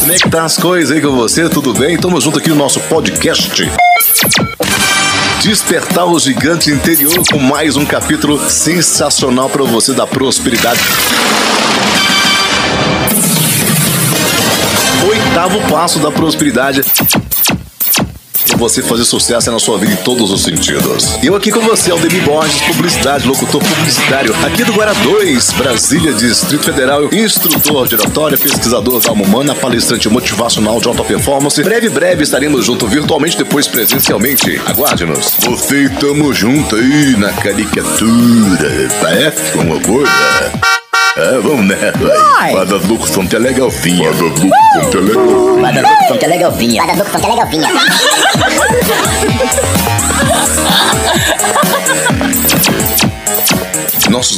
Como é que tá as coisas aí com você? Tudo bem? Tamo junto aqui no nosso podcast. Despertar o gigante interior com mais um capítulo sensacional para você da prosperidade. Oitavo passo da prosperidade para você fazer sucesso na sua vida em todos os sentidos. Eu aqui com você, Aldemir Borges, publicidade, locutor publicitário, aqui do Guará 2, Brasília, Distrito Federal, instrutor de oratória, pesquisador da alma humana, palestrante motivacional de alta performance. Breve, breve estaremos juntos virtualmente, depois presencialmente. Aguarde-nos. Você tamo junto aí na caricatura, tá? É? Como coisa. É, vamos nessa aí. Locução que é legalzinha. Locução que é legalzinha. Locução que é legalzinha. Locução que é legalzinha.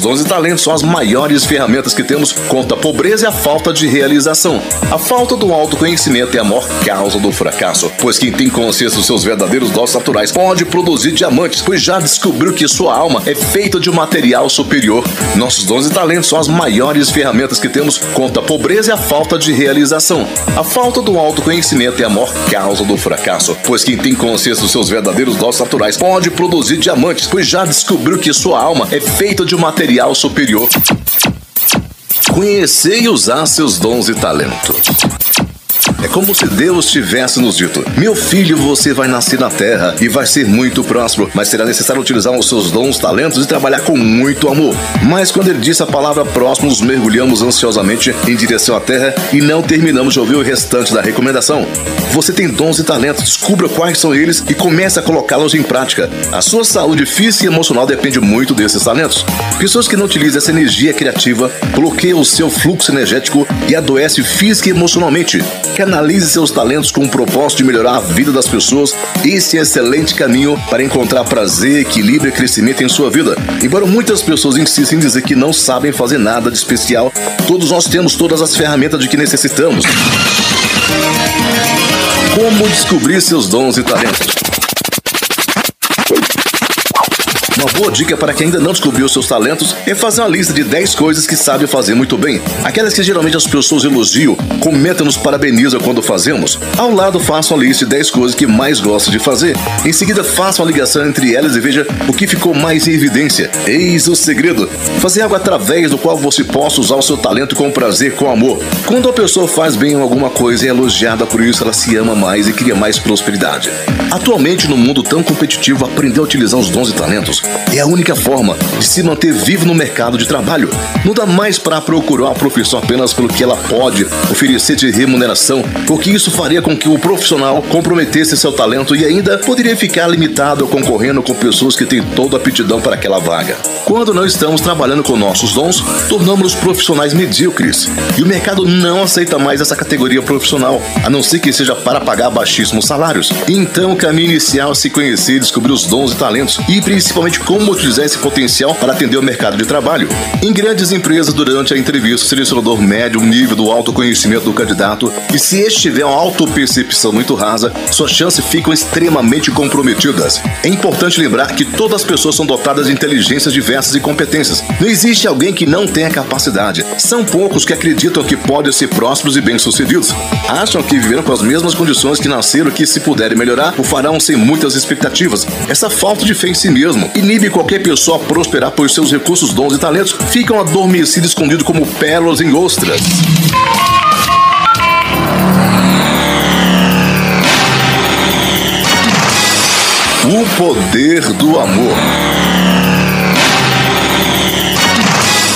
Dons e talentos são as maiores ferramentas que temos contra a pobreza e a falta de realização. A falta do autoconhecimento é a maior causa do fracasso, pois quem tem consciência dos seus verdadeiros dons naturais pode produzir diamantes, pois já descobriu que sua alma é feita de um material superior. Nossos dons e talentos são as maiores ferramentas que temos contra a pobreza e a falta de realização. A falta do autoconhecimento é a maior causa do fracasso, pois quem tem consciência dos seus verdadeiros dons naturais pode produzir diamantes, pois já descobriu que sua alma é feita de um material superior. Conhecer e usar seus dons e talentos. É como se Deus tivesse nos dito: Meu filho, você vai nascer na terra e vai ser muito próspero, mas será necessário utilizar os seus dons, talentos e trabalhar com muito amor. Mas quando ele disse a palavra próximo, nos mergulhamos ansiosamente em direção à terra e não terminamos de ouvir o restante da recomendação. Você tem dons e talentos, descubra quais são eles e comece a colocá-los em prática. A sua saúde física e emocional depende muito desses talentos. Pessoas que não utilizam essa energia criativa bloqueiam o seu fluxo energético e adoecem física e emocionalmente. Canalize seus talentos com o propósito de melhorar a vida das pessoas. Esse é um excelente caminho para encontrar prazer, equilíbrio e crescimento em sua vida. Embora muitas pessoas insistem em dizer que não sabem fazer nada de especial, todos nós temos todas as ferramentas de que necessitamos. Como descobrir seus dons e talentos? Uma boa dica para quem ainda não descobriu seus talentos é fazer uma lista de 10 coisas que sabe fazer muito bem. Aquelas que geralmente as pessoas elogiam, comentam, nos parabenizam quando fazemos. Ao lado, faça uma lista de 10 coisas que mais gosta de fazer. Em seguida, faça uma ligação entre elas e veja o que ficou mais em evidência. Eis o segredo: fazer algo através do qual você possa usar o seu talento com prazer, com amor. Quando a pessoa faz bem alguma coisa e é elogiada por isso, ela se ama mais e cria mais prosperidade. Atualmente, no mundo tão competitivo, aprender a utilizar os dons e talentos é a única forma de se manter vivo no mercado de trabalho. Não dá mais para procurar uma profissão apenas pelo que ela pode oferecer de remuneração, porque isso faria com que o profissional comprometesse seu talento e ainda poderia ficar limitado concorrendo com pessoas que têm toda a aptidão para aquela vaga. Quando não estamos trabalhando com nossos dons, tornamos-nos profissionais medíocres. E o mercado não aceita mais essa categoria profissional, a não ser que seja para pagar baixíssimos salários. Então, o caminho inicial é se conhecer, descobrir os dons e talentos e principalmente como utilizar esse potencial para atender o mercado de trabalho. Em grandes empresas, durante a entrevista, o selecionador mede o nível do autoconhecimento do candidato e se este tiver uma autopercepção muito rasa, suas chances ficam extremamente comprometidas. É importante lembrar que todas as pessoas são dotadas de inteligências diversas e competências. Não existe alguém que não tenha capacidade. São poucos que acreditam que podem ser prósperos e bem-sucedidos. Acham que viveram com as mesmas condições que nasceram que se puderem melhorar, o farão sem muitas expectativas. Essa falta de fé em si mesmo inibe qualquer pessoa a prosperar, pois seus recursos, dons e talentos ficam adormecidos escondidos como pérolas em ostras. O poder do amor.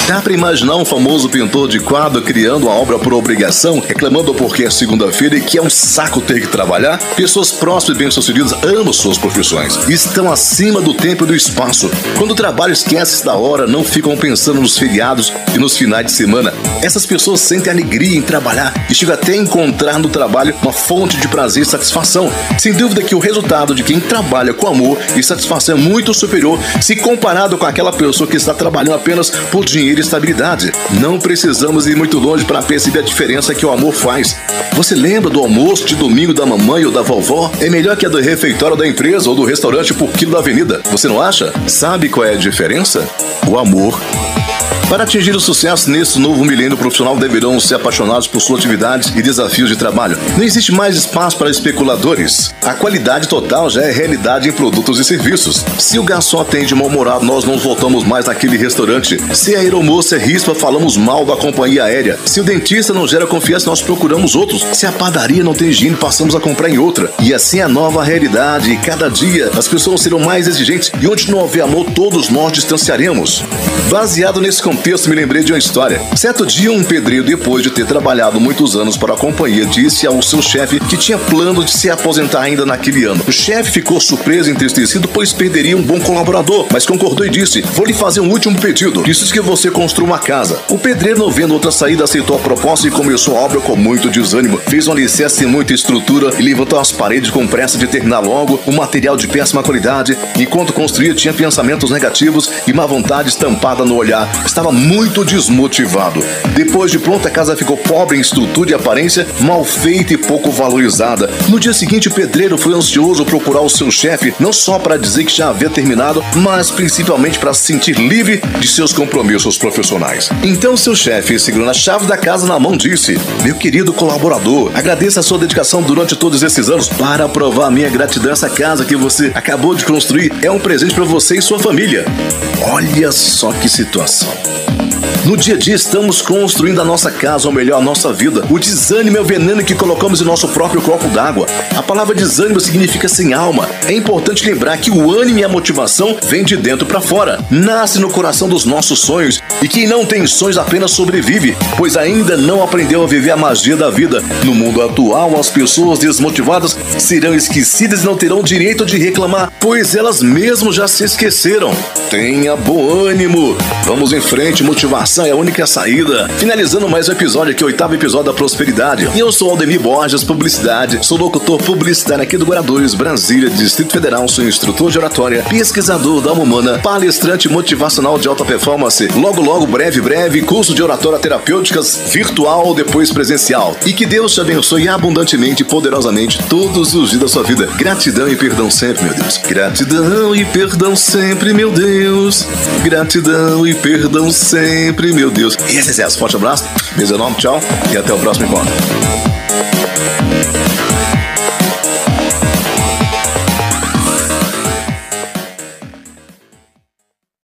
Dá para imaginar um famoso pintor de quadro criando uma obra por obrigação, reclamando porque é segunda-feira e que é um saco ter que trabalhar? Pessoas próximas e bem-sucedidas amam suas profissões, estão acima do tempo e do espaço. Quando o trabalho esquece da hora, não ficam pensando nos feriados e nos finais de semana. Essas pessoas sentem alegria em trabalhar e chegam até a encontrar no trabalho uma fonte de prazer e satisfação. Sem dúvida que o resultado de quem trabalha com amor e satisfação é muito superior se comparado com aquela pessoa que está trabalhando apenas por dinheiro e estabilidade. Não precisamos ir muito longe para perceber a diferença que o amor faz. Você lembra do almoço de domingo da mamãe ou da vovó? É melhor que a do refeitório da empresa ou do restaurante por quilo da avenida. Você não acha? Sabe qual é a diferença? O amor Para atingir o sucesso nesse novo milênio profissional, deverão ser apaixonados por sua atividade e desafios de trabalho. Não existe mais espaço para especuladores. A qualidade total já é realidade em produtos e serviços. Se o garçom atende mal-humorado, nós não voltamos mais naquele restaurante. Se a aeromoça é rispa, falamos mal da companhia aérea. Se o dentista não gera confiança, nós procuramos outros. Se a padaria não tem higiene, passamos a comprar em outra. E assim é a nova realidade. E cada dia as pessoas serão mais exigentes e onde não houver amor, todos nós distanciaremos. Baseado nesse contexto, me lembrei de uma história. Certo dia, um pedreiro, depois de ter trabalhado muitos anos para a companhia, disse ao seu chefe que tinha plano de se aposentar ainda naquele ano. O chefe ficou surpreso e entristecido, pois perderia um bom colaborador, mas concordou e disse: Vou lhe fazer um último pedido. Preciso que você construa uma casa. O pedreiro, não vendo outra saída, aceitou a proposta e começou a obra com muito desânimo. Fez um alicerce sem muita estrutura e levantou as paredes com pressa de terminar logo, um material de péssima qualidade. Enquanto construía, tinha pensamentos negativos e má vontade estampada no olhar. Estava muito desmotivado. Depois de pronta, a casa ficou pobre em estrutura e aparência, mal feita e pouco valorizada. No dia seguinte, o pedreiro foi ansioso procurar o seu chefe, não só para dizer que já havia terminado, mas principalmente para se sentir livre de seus compromissos profissionais. Então, seu chefe, segurando a chave da casa na mão, disse: Meu querido colaborador, agradeço a sua dedicação durante todos esses anos. Para provar minha gratidão, essa casa que você acabou de construir é um presente para você e sua família. Olha só que situação. No dia a dia estamos construindo a nossa casa, ou melhor, a nossa vida. O desânimo é o veneno que colocamos em nosso próprio copo d'água. A palavra desânimo significa sem alma. É importante lembrar que o ânimo e a motivação vêm de dentro para fora. Nasce no coração dos nossos sonhos. E quem não tem sonhos apenas sobrevive, pois ainda não aprendeu a viver a magia da vida. No mundo atual, as pessoas desmotivadas serão esquecidas e não terão direito de reclamar, pois elas mesmas já se esqueceram. Tenha bom ânimo. Vamos em frente, motivação é a única saída. Finalizando mais um episódio aqui, oitavo episódio da Prosperidade. E eu sou Aldemir Borges, Publicidade. Sou locutor publicitário aqui do Guarulhos, Brasília, Distrito Federal. Sou instrutor de oratória, pesquisador da alma humana, palestrante motivacional de alta performance. Logo, logo, breve, breve, curso de oratória terapêuticas virtual, depois presencial. E que Deus te abençoe abundantemente e poderosamente todos os dias da sua vida. Gratidão e perdão sempre, meu Deus. Gratidão e perdão sempre, meu Deus. Gratidão e perdão sempre, meu Deus. E esse é o forte abraço, beijo enorme, tchau e até o próximo encontro.